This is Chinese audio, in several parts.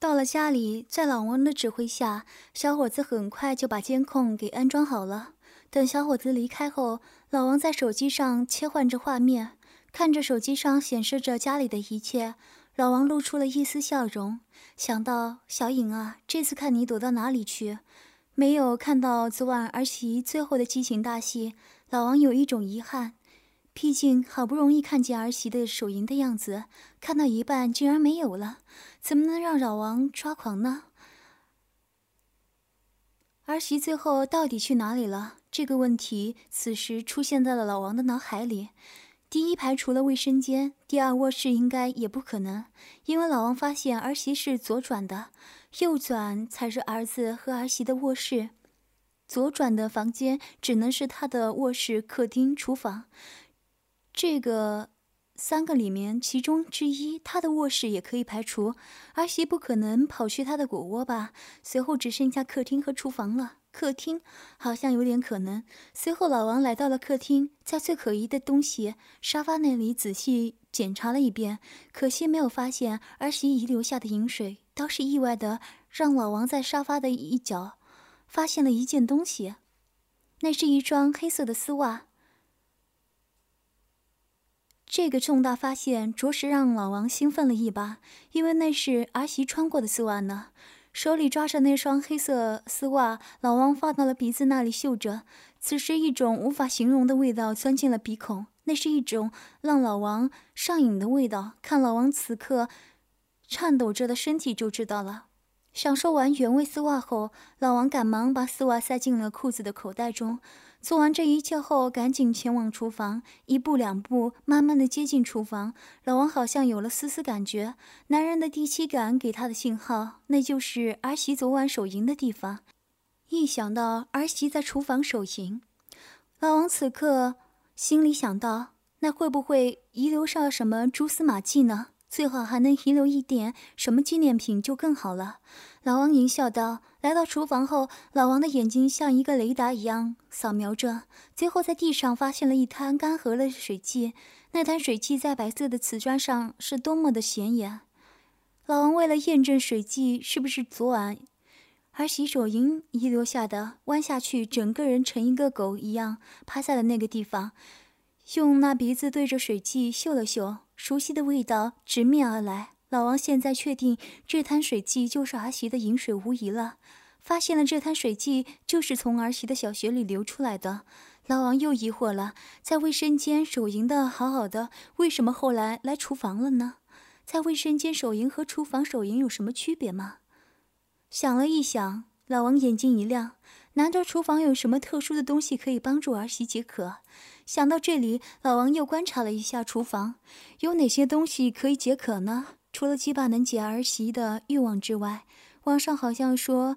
到了家里，在老王的指挥下，小伙子很快就把监控给安装好了。等小伙子离开后，老王在手机上切换着画面，看着手机上显示着家里的一切，老王露出了一丝笑容，想到小颖啊，这次看你躲到哪里去，没有看到昨晚儿媳最后的激情大戏，老王有一种遗憾。毕竟好不容易看见儿媳的手淫的样子，看到一半竟然没有了，怎么能让老王抓狂呢？儿媳最后到底去哪里了？这个问题此时出现在了老王的脑海里。第一排除了卫生间，第二卧室应该也不可能，因为老王发现儿媳是左转的，右转才是儿子和儿媳的卧室。左转的房间只能是他的卧室、客厅、厨房。这个三个里面，其中之一，他的卧室也可以排除。儿媳不可能跑去他的果窝吧？随后只剩下客厅和厨房了。客厅好像有点可能。随后老王来到了客厅，在最可疑的东西沙发那里仔细检查了一遍，可惜没有发现儿媳遗留下的饮水。倒是意外的，让老王在沙发的一角发现了一件东西，那是一双黑色的丝袜。这个重大发现着实让老王兴奋了一把，因为那是儿媳穿过的丝袜呢。手里抓着那双黑色丝袜，老王放到了鼻子那里嗅着。此时，一种无法形容的味道钻进了鼻孔，那是一种让老王上瘾的味道。看老王此刻颤抖着的身体就知道了。享受完原味丝袜后，老王赶忙把丝袜塞进了裤子的口袋中。做完这一切后，赶紧前往厨房，一步两步，慢慢的接近厨房。老王好像有了丝丝感觉，男人的第七感给他的信号，那就是儿媳昨晚手淫的地方。一想到儿媳在厨房手淫，老王此刻心里想到，那会不会遗留上什么蛛丝马迹呢？最好还能遗留一点什么纪念品就更好了。老王淫笑道。来到厨房后，老王的眼睛像一个雷达一样扫描着，最后在地上发现了一滩干涸的水迹。那滩水迹在白色的瓷砖上是多么的显眼。老王为了验证水迹是不是昨晚儿洗手淫遗留下的，弯下去，整个人成一个狗一样趴在了那个地方，用那鼻子对着水迹嗅了嗅，熟悉的味道直面而来。老王现在确定这滩水迹就是儿媳的饮水无疑了。发现了这滩水迹就是从儿媳的小穴里流出来的。老王又疑惑了：在卫生间手淫的好好的，为什么后来来厨房了呢？在卫生间手淫和厨房手淫有什么区别吗？想了一想，老王眼睛一亮：难道厨房有什么特殊的东西可以帮助儿媳解渴？想到这里，老王又观察了一下厨房，有哪些东西可以解渴呢？除了鸡巴能解儿媳的欲望之外，网上好像说，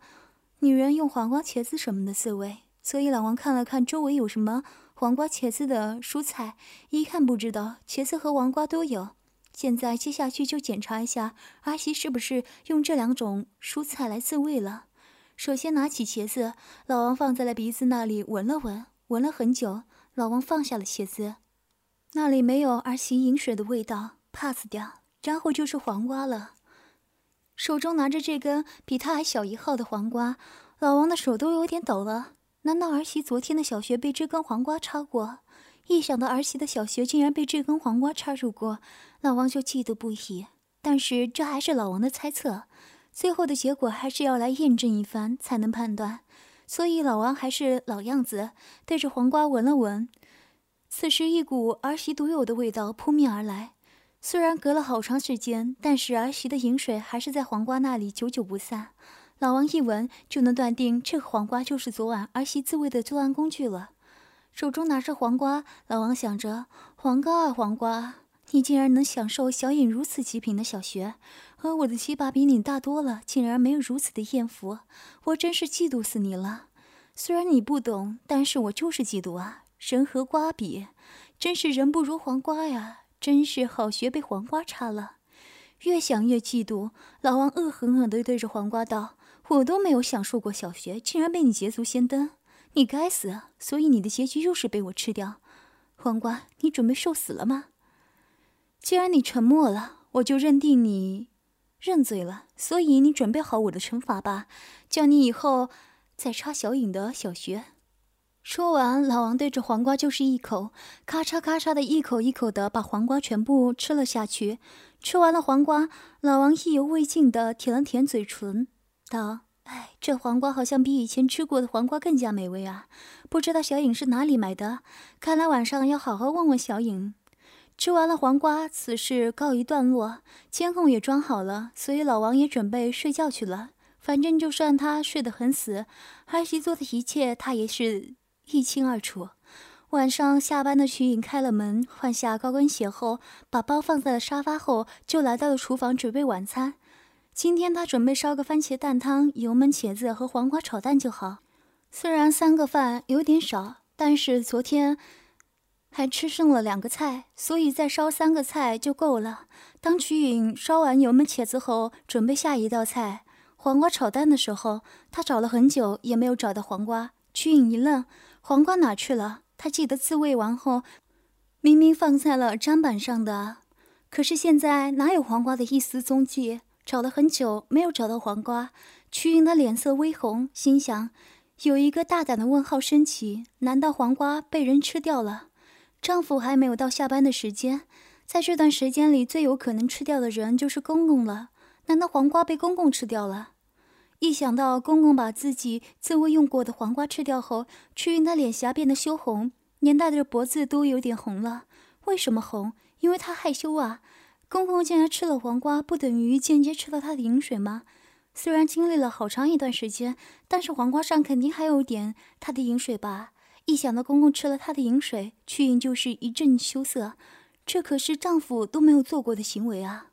女人用黄瓜、茄子什么的自慰。所以老王看了看周围有什么黄瓜、茄子的蔬菜，一看不知道，茄子和黄瓜都有。现在接下去就检查一下儿媳是不是用这两种蔬菜来自慰了。首先拿起茄子，老王放在了鼻子那里闻了闻，闻了很久，老王放下了茄子，那里没有儿媳饮水的味道，pass 掉。然后就是黄瓜了，手中拿着这根比他还小一号的黄瓜，老王的手都有点抖了。难道儿媳昨天的小穴被这根黄瓜插过？一想到儿媳的小穴竟然被这根黄瓜插入过，老王就嫉妒不已。但是这还是老王的猜测，最后的结果还是要来验证一番才能判断。所以老王还是老样子，对着黄瓜闻了闻。此时一股儿媳独有的味道扑面而来。虽然隔了好长时间，但是儿媳的饮水还是在黄瓜那里久久不散。老王一闻就能断定，这个黄瓜就是昨晚儿媳自慰的作案工具了。手中拿着黄瓜，老王想着：黄瓜啊黄瓜，你竟然能享受小颖如此极品的小学，而我的鸡巴比你大多了，竟然没有如此的艳福，我真是嫉妒死你了。虽然你不懂，但是我就是嫉妒啊！人和瓜比，真是人不如黄瓜呀。真是好学被黄瓜插了，越想越嫉妒。老王恶狠狠地对着黄瓜道：“我都没有享受过小学，竟然被你捷足先登，你该死！所以你的结局又是被我吃掉。黄瓜，你准备受死了吗？既然你沉默了，我就认定你认罪了，所以你准备好我的惩罚吧，叫你以后再插小影的小穴。说完，老王对着黄瓜就是一口，咔嚓咔嚓的一口一口的把黄瓜全部吃了下去。吃完了黄瓜，老王意犹未尽的舔了舔嘴唇，道：“哎，这黄瓜好像比以前吃过的黄瓜更加美味啊！不知道小影是哪里买的？看来晚上要好好问问小影。”吃完了黄瓜，此事告一段落，监控也装好了，所以老王也准备睡觉去了。反正就算他睡得很死，儿媳做的一切他也是。一清二楚。晚上下班的徐颖开了门，换下高跟鞋后，把包放在了沙发后，就来到了厨房准备晚餐。今天他准备烧个番茄蛋汤、油焖茄子和黄瓜炒蛋就好。虽然三个饭有点少，但是昨天还吃剩了两个菜，所以再烧三个菜就够了。当曲颖烧完油焖茄子后，准备下一道菜黄瓜炒蛋的时候，他找了很久也没有找到黄瓜。曲颖一愣。黄瓜哪去了？他记得自慰完后，明明放在了砧板上的，可是现在哪有黄瓜的一丝踪迹？找了很久，没有找到黄瓜。曲颖的脸色微红，心想：有一个大胆的问号升起，难道黄瓜被人吃掉了？丈夫还没有到下班的时间，在这段时间里，最有可能吃掉的人就是公公了。难道黄瓜被公公吃掉了？一想到公公把自己自慰用过的黄瓜吃掉后，曲云的脸颊变得羞红，连带着脖子都有点红了。为什么红？因为他害羞啊！公公竟然吃了黄瓜，不等于间接吃了他的饮水吗？虽然经历了好长一段时间，但是黄瓜上肯定还有点他的饮水吧？一想到公公吃了她的饮水，曲云就是一阵羞涩。这可是丈夫都没有做过的行为啊！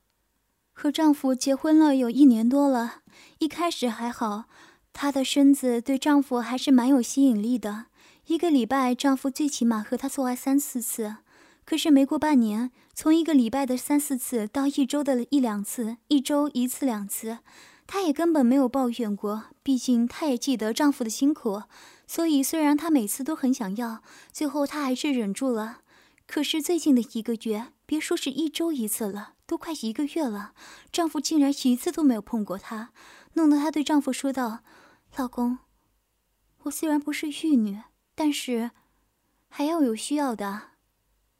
和丈夫结婚了有一年多了，一开始还好，她的身子对丈夫还是蛮有吸引力的。一个礼拜，丈夫最起码和她做爱三四次。可是没过半年，从一个礼拜的三四次到一周的一两次，一周一次两次，她也根本没有抱怨过。毕竟她也记得丈夫的辛苦，所以虽然她每次都很想要，最后她还是忍住了。可是最近的一个月，别说是一周一次了。都快一个月了，丈夫竟然一次都没有碰过她，弄得她对丈夫说道：“老公，我虽然不是玉女，但是还要有需要的。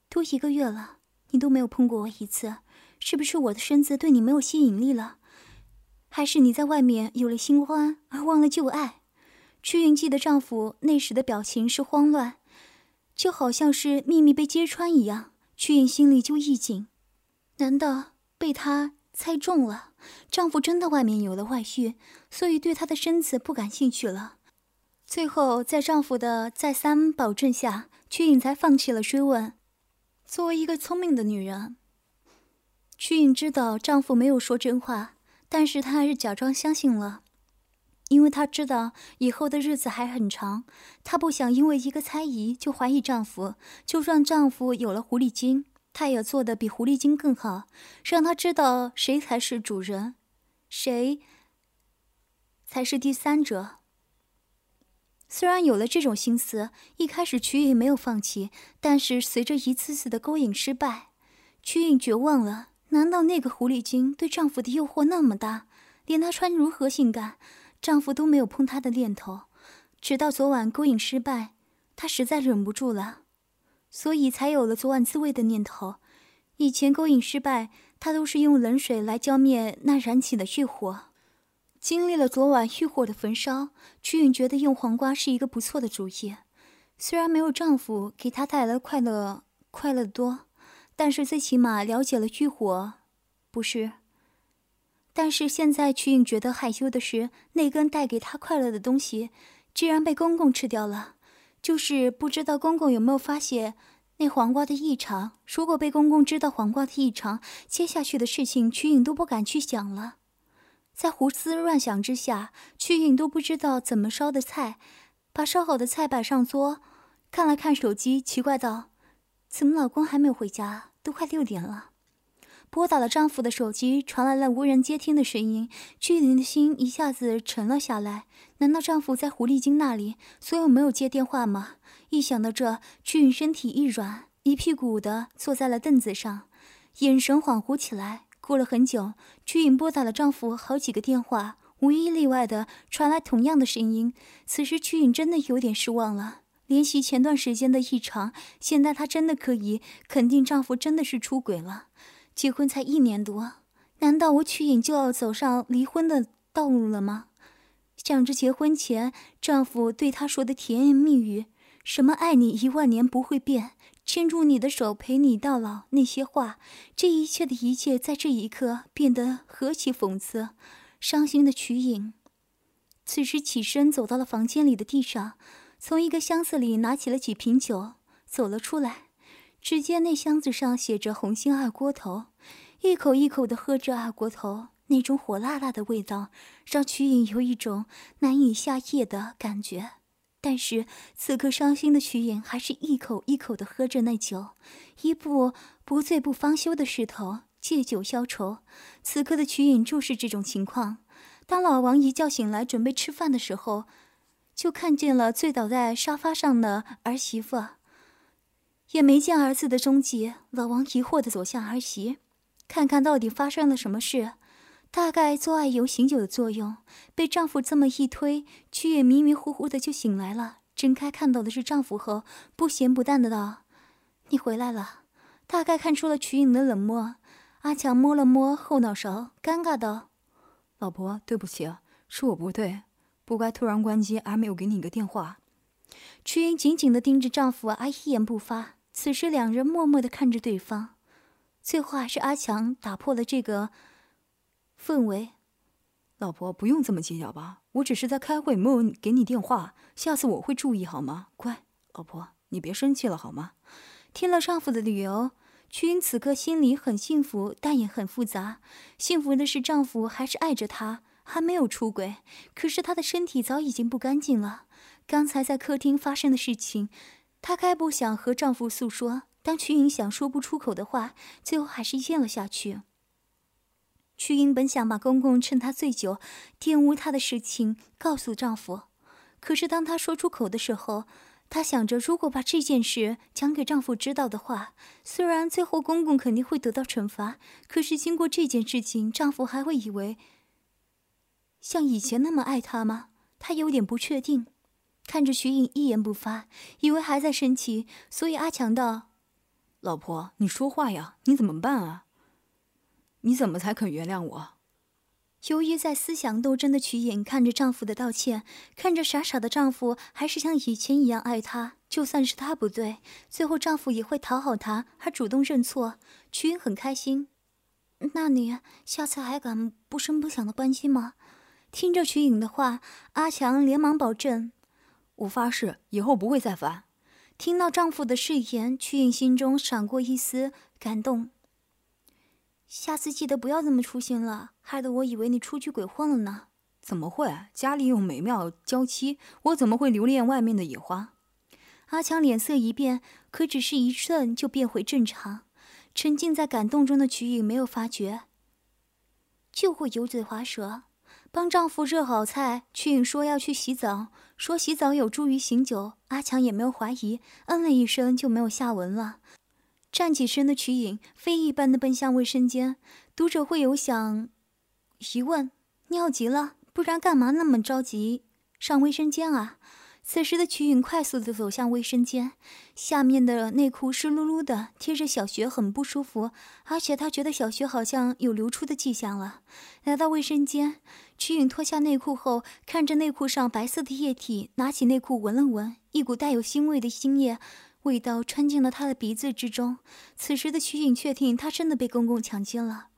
都一个月了，你都没有碰过我一次，是不是我的身子对你没有吸引力了？还是你在外面有了新欢而忘了旧爱？”曲云记得丈夫那时的表情是慌乱，就好像是秘密被揭穿一样，曲云心里就一紧。难道被他猜中了？丈夫真的外面有了外遇，所以对她的身子不感兴趣了。最后，在丈夫的再三保证下，曲颖才放弃了追问。作为一个聪明的女人，曲颖知道丈夫没有说真话，但是她还是假装相信了，因为她知道以后的日子还很长，她不想因为一个猜疑就怀疑丈夫。就算丈夫有了狐狸精。她也做的比狐狸精更好，让他知道谁才是主人，谁才是第三者。虽然有了这种心思，一开始曲颖没有放弃，但是随着一次次的勾引失败，曲颖绝望了。难道那个狐狸精对丈夫的诱惑那么大，连她穿如何性感，丈夫都没有碰她的念头？直到昨晚勾引失败，她实在忍不住了。所以才有了昨晚自慰的念头。以前勾引失败，他都是用冷水来浇灭那燃起的欲火。经历了昨晚欲火的焚烧，曲允觉得用黄瓜是一个不错的主意。虽然没有丈夫给她带来快乐快乐多，但是最起码了解了欲火，不是。但是现在曲颖觉得害羞的是，那根带给她快乐的东西，居然被公公吃掉了。就是不知道公公有没有发现那黄瓜的异常。如果被公公知道黄瓜的异常，接下去的事情曲颖都不敢去想了。在胡思乱想之下，曲颖都不知道怎么烧的菜，把烧好的菜摆上桌，看了看手机，奇怪道：“怎么老公还没有回家？都快六点了。”拨打了丈夫的手机，传来了无人接听的声音，曲颖的心一下子沉了下来。难道丈夫在狐狸精那里，所以没有接电话吗？一想到这，曲颖身体一软，一屁股的坐在了凳子上，眼神恍惚起来。过了很久，曲颖拨打了丈夫好几个电话，无一例外的传来同样的声音。此时曲颖真的有点失望了。联系前段时间的异常，现在她真的可以肯定丈夫真的是出轨了。结婚才一年多，难道我曲颖就要走上离婚的道路了吗？想着结婚前丈夫对她说的甜言蜜语，什么爱你一万年不会变。牵住你的手，陪你到老。那些话，这一切的一切，在这一刻变得何其讽刺！伤心的曲颖，此时起身走到了房间里的地上，从一个箱子里拿起了几瓶酒，走了出来。只见那箱子上写着“红星二锅头”，一口一口的喝着二锅头，那种火辣辣的味道，让曲颖有一种难以下咽的感觉。但是此刻伤心的曲颖还是一口一口的喝着那酒，一步不醉不方休的势头，借酒消愁。此刻的曲颖就是这种情况。当老王一觉醒来准备吃饭的时候，就看见了醉倒在沙发上的儿媳妇，也没见儿子的踪迹。老王疑惑的走向儿媳，看看到底发生了什么事。大概做爱有醒酒的作用，被丈夫这么一推，曲也迷迷糊糊的就醒来了。睁开看到的是丈夫后，不咸不淡的道：“你回来了。”大概看出了曲颖的冷漠，阿强摸了摸后脑勺，尴尬道：“老婆，对不起，是我不对，不该突然关机而没有给你一个电话。”曲颖紧紧的盯着丈夫，而一言不发。此时两人默默的看着对方，最后还是阿强打破了这个。氛围，老婆不用这么计较吧？我只是在开会，没有给你电话。下次我会注意，好吗？乖，老婆，你别生气了，好吗？听了丈夫的理由，曲云此刻心里很幸福，但也很复杂。幸福的是丈夫还是爱着她，还没有出轨。可是她的身体早已经不干净了。刚才在客厅发生的事情，她该不想和丈夫诉说。当曲云想说不出口的话，最后还是咽了下去。曲英本想把公公趁她醉酒玷污她的事情告诉丈夫，可是当她说出口的时候，她想着如果把这件事讲给丈夫知道的话，虽然最后公公肯定会得到惩罚，可是经过这件事情，丈夫还会以为像以前那么爱她吗？她有点不确定。看着曲颖一言不发，以为还在生气，所以阿强道：“老婆，你说话呀，你怎么办啊？”你怎么才肯原谅我？由于在思想斗争的曲颖看着丈夫的道歉，看着傻傻的丈夫还是像以前一样爱她，就算是她不对，最后丈夫也会讨好她，还主动认错。曲颖很开心。那你下次还敢不声不响的关机吗？听着曲颖的话，阿强连忙保证：“我发誓，以后不会再烦。”听到丈夫的誓言，曲颖心中闪过一丝感动。下次记得不要这么粗心了，害得我以为你出去鬼混了呢。怎么会？家里有美妙娇妻，我怎么会留恋外面的野花？阿强脸色一变，可只是一瞬就变回正常。沉浸在感动中的曲颖没有发觉，就会油嘴滑舌。帮丈夫热好菜，曲颖说要去洗澡，说洗澡有助于醒酒。阿强也没有怀疑，嗯了一声就没有下文了。站起身的曲颖飞一般的奔向卫生间，读者会有想疑问：尿急了，不然干嘛那么着急上卫生间啊？此时的曲颖快速的走向卫生间，下面的内裤湿漉漉的，贴着小穴很不舒服，而且她觉得小穴好像有流出的迹象了。来到卫生间，曲颖脱下内裤后，看着内裤上白色的液体，拿起内裤闻了闻，一股带有腥味的精液。味道穿进了他的鼻子之中。此时的曲颖确定，他真的被公公强奸了。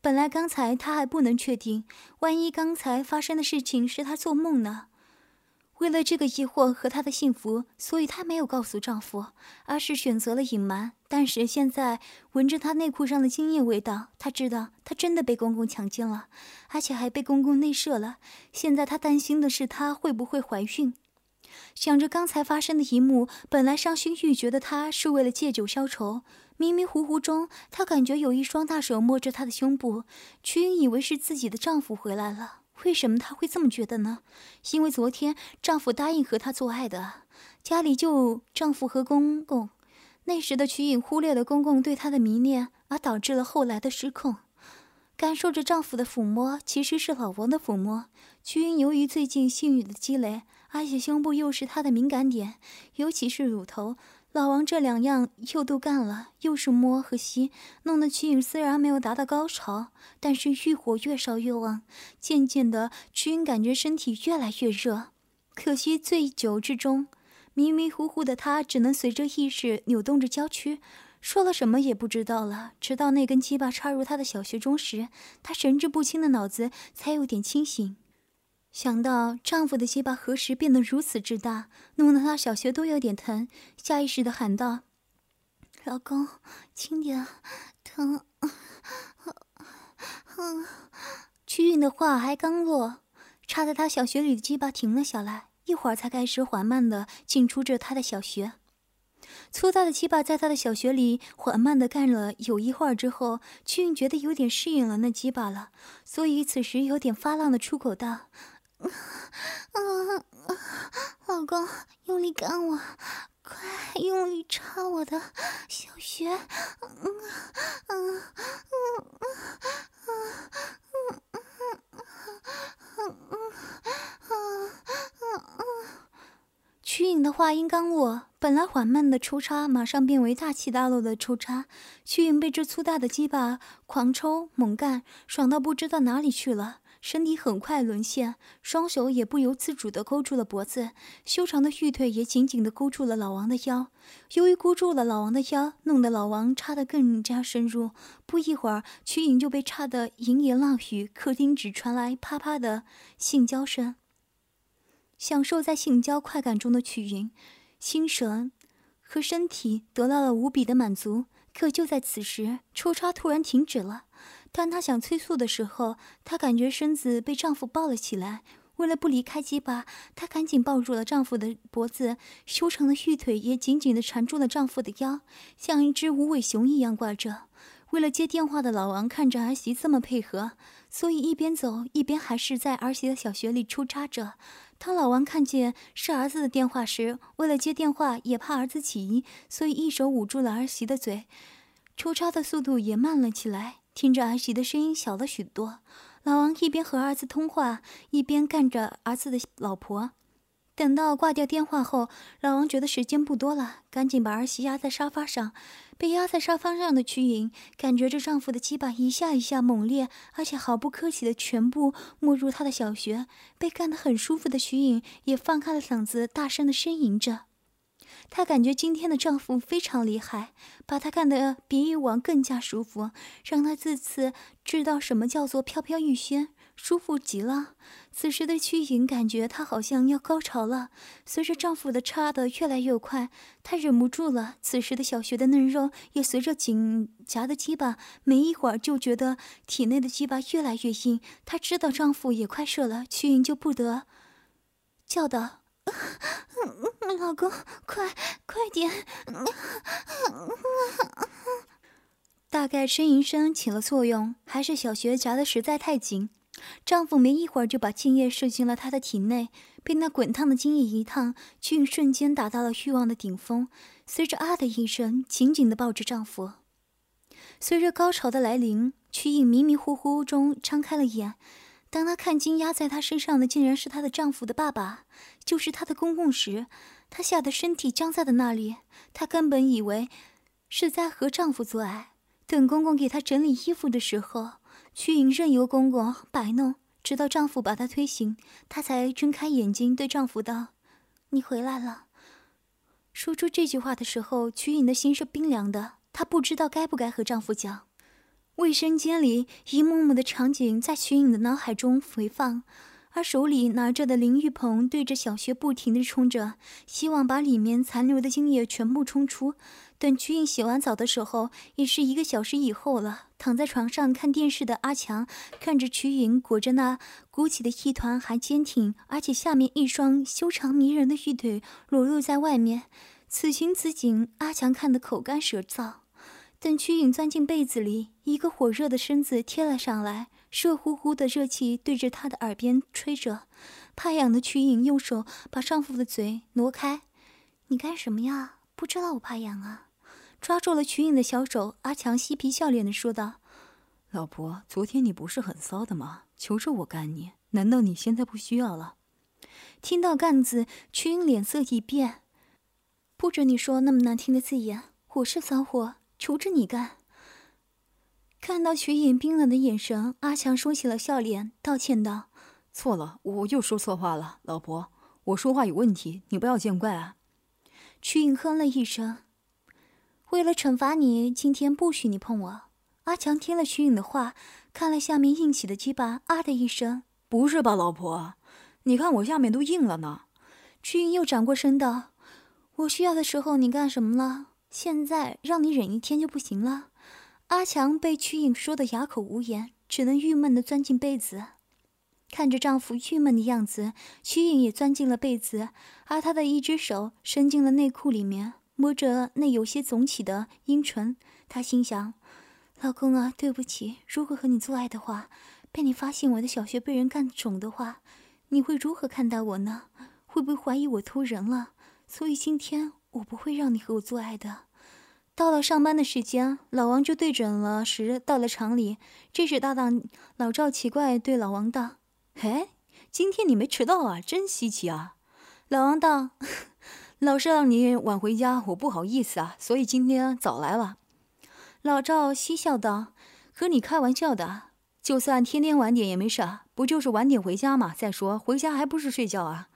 本来刚才他还不能确定，万一刚才发生的事情是他做梦呢？为了这个疑惑和她的幸福，所以她没有告诉丈夫，而是选择了隐瞒。但是现在闻着她内裤上的精液味道，她知道她真的被公公强奸了，而且还被公公内射了。现在她担心的是，她会不会怀孕？想着刚才发生的一幕，本来伤心欲绝的她，是为了借酒消愁。迷迷糊糊中，她感觉有一双大手摸着她的胸部，曲颖以为是自己的丈夫回来了。为什么她会这么觉得呢？因为昨天丈夫答应和她做爱的，家里就丈夫和公公。那时的曲颖忽略了公公对她的迷恋，而导致了后来的失控。感受着丈夫的抚摸，其实是老王的抚摸。瞿颖由于最近性欲的积累，而且胸部又是她的敏感点，尤其是乳头。老王这两样又都干了，又是摸和吸，弄得瞿颖虽然没有达到高潮，但是欲火越烧越旺。渐渐的，瞿颖感觉身体越来越热。可惜醉酒之中，迷迷糊糊的她只能随着意识扭动着娇躯，说了什么也不知道了。直到那根鸡巴插入她的小穴中时，她神志不清的脑子才有点清醒。想到丈夫的鸡巴何时变得如此之大，弄得她小穴都有点疼，下意识的喊道：“老公，轻点，疼。”曲韵的话还刚落，插在她小穴里的鸡巴停了下来，一会儿才开始缓慢的进出着她的小穴。粗大的鸡巴在她的小穴里缓慢的干了有一会儿之后，屈韵觉得有点适应了那鸡巴了，所以此时有点发浪的出口道。啊啊！老公，用力干我，快用力插我的小穴！嗯嗯嗯嗯嗯嗯嗯嗯嗯曲颖的话音刚落，本来缓慢的抽插马上变为大起大落的抽插。曲颖被这粗大的鸡巴狂抽猛干，爽到不知道哪里去了。身体很快沦陷，双手也不由自主地勾住了脖子，修长的玉腿也紧紧地勾住了老王的腰。由于箍住了老王的腰，弄得老王插得更加深入。不一会儿，曲颖就被插得银言浪语，客厅只传来啪啪的性交声。享受在性交快感中的曲云，心神和身体得到了无比的满足。可就在此时，抽插突然停止了。当她想催促的时候，她感觉身子被丈夫抱了起来。为了不离开鸡巴，她赶紧抱住了丈夫的脖子，修长的玉腿也紧紧地缠住了丈夫的腰，像一只无尾熊一样挂着。为了接电话的老王看着儿媳这么配合，所以一边走一边还是在儿媳的小穴里抽插着。当老王看见是儿子的电话时，为了接电话也怕儿子起疑，所以一手捂住了儿媳的嘴，抽插的速度也慢了起来。听着儿媳的声音小了许多，老王一边和儿子通话，一边干着儿子的老婆。等到挂掉电话后，老王觉得时间不多了，赶紧把儿媳压在沙发上。被压在沙发上的曲颖感觉着丈夫的鸡巴一下一下猛烈，而且毫不客气的全部没入她的小穴。被干得很舒服的曲颖也放开了嗓子，大声的呻吟着。她感觉今天的丈夫非常厉害，把她干得比以往更加舒服，让她自此知道什么叫做飘飘欲仙，舒服极了。此时的曲颖感觉她好像要高潮了，随着丈夫的插得越来越快，她忍不住了。此时的小穴的嫩肉也随着紧夹的鸡巴，没一会儿就觉得体内的鸡巴越来越硬。她知道丈夫也快射了，曲颖就不得叫道。老公，快快点！大概呻吟声起了作用，还是小穴夹的实在太紧，丈夫没一会儿就把精液射进了她的体内，被那滚烫的精液一烫，俊瞬间达到了欲望的顶峰。随着啊的一声，紧紧的抱着丈夫。随着高潮的来临，曲颖迷迷糊糊中张开了眼。当她看清压在她身上的竟然是她的丈夫的爸爸，就是她的公公时，她吓得身体僵在了那里。她根本以为是在和丈夫做爱。等公公给她整理衣服的时候，曲颖任由公公摆弄，直到丈夫把她推醒，她才睁开眼睛对丈夫道：“你回来了。”说出这句话的时候，曲颖的心是冰凉的。她不知道该不该和丈夫讲。卫生间里一幕幕的场景在曲颖的脑海中回放，而手里拿着的淋浴盆对着小穴不停地冲着，希望把里面残留的精液全部冲出。等曲颖洗完澡的时候，已是一个小时以后了。躺在床上看电视的阿强看着曲颖裹着那鼓起的一团还坚挺，而且下面一双修长迷人的玉腿裸露在外面，此情此景，阿强看得口干舌燥。等曲颖钻进被子里，一个火热的身子贴了上来，热乎乎的热气对着她的耳边吹着。怕痒的曲颖用手把丈夫的嘴挪开：“你干什么呀？不知道我怕痒啊？”抓住了曲颖的小手，阿强嬉皮笑脸的说道：“老婆，昨天你不是很骚的吗？求着我干你，难道你现在不需要了？听到“干”字，曲颖脸色一变。不准你说那么难听的字眼！我是骚货，求着你干。看到曲颖冰冷的眼神，阿强收起了笑脸，道歉道：“错了，我又说错话了，老婆，我说话有问题，你不要见怪啊。”曲颖哼了一声：“为了惩罚你，今天不许你碰我。”阿强听了曲颖的话，看了下面硬起的鸡巴，啊的一声：“不是吧，老婆？你看我下面都硬了呢。”曲颖又转过身道：“我需要的时候你干什么了？现在让你忍一天就不行了？”阿强被曲颖说的哑口无言，只能郁闷的钻进被子。看着丈夫郁闷的样子，曲颖也钻进了被子，而她的一只手伸进了内裤里面，摸着那有些肿起的阴唇。她心想。老公啊，对不起。如果和你做爱的话，被你发现我的小穴被人干肿的话，你会如何看待我呢？会不会怀疑我偷人了？所以今天我不会让你和我做爱的。到了上班的时间，老王就对准了时到了厂里。这时搭档老赵奇怪对老王道：“嘿，今天你没迟到啊，真稀奇啊。”老王道：“老是让你晚回家，我不好意思啊，所以今天早来了。”老赵嬉笑道：“和你开玩笑的，就算天天晚点也没事，不就是晚点回家吗？再说回家还不是睡觉啊？”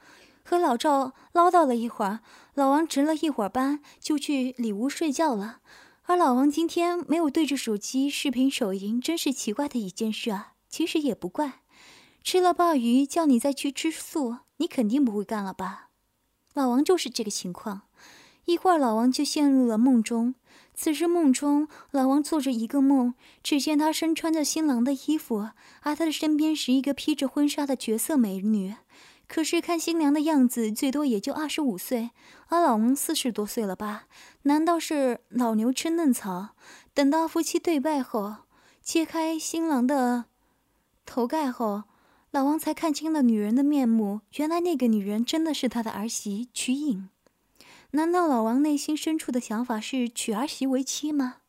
和老赵唠叨了一会儿，老王值了一会儿班，就去里屋睡觉了。而老王今天没有对着手机视频手淫，真是奇怪的一件事啊。其实也不怪，吃了鲍鱼叫你再去吃素，你肯定不会干了吧？老王就是这个情况。一会儿，老王就陷入了梦中。此时梦中，老王做着一个梦，只见他身穿着新郎的衣服，而他的身边是一个披着婚纱的绝色美女。可是看新娘的样子，最多也就二十五岁，而老王四十多岁了吧？难道是老牛吃嫩草？等到夫妻对拜后，揭开新郎的头盖后，老王才看清了女人的面目。原来那个女人真的是他的儿媳曲颖。难道老王内心深处的想法是娶儿媳为妻吗？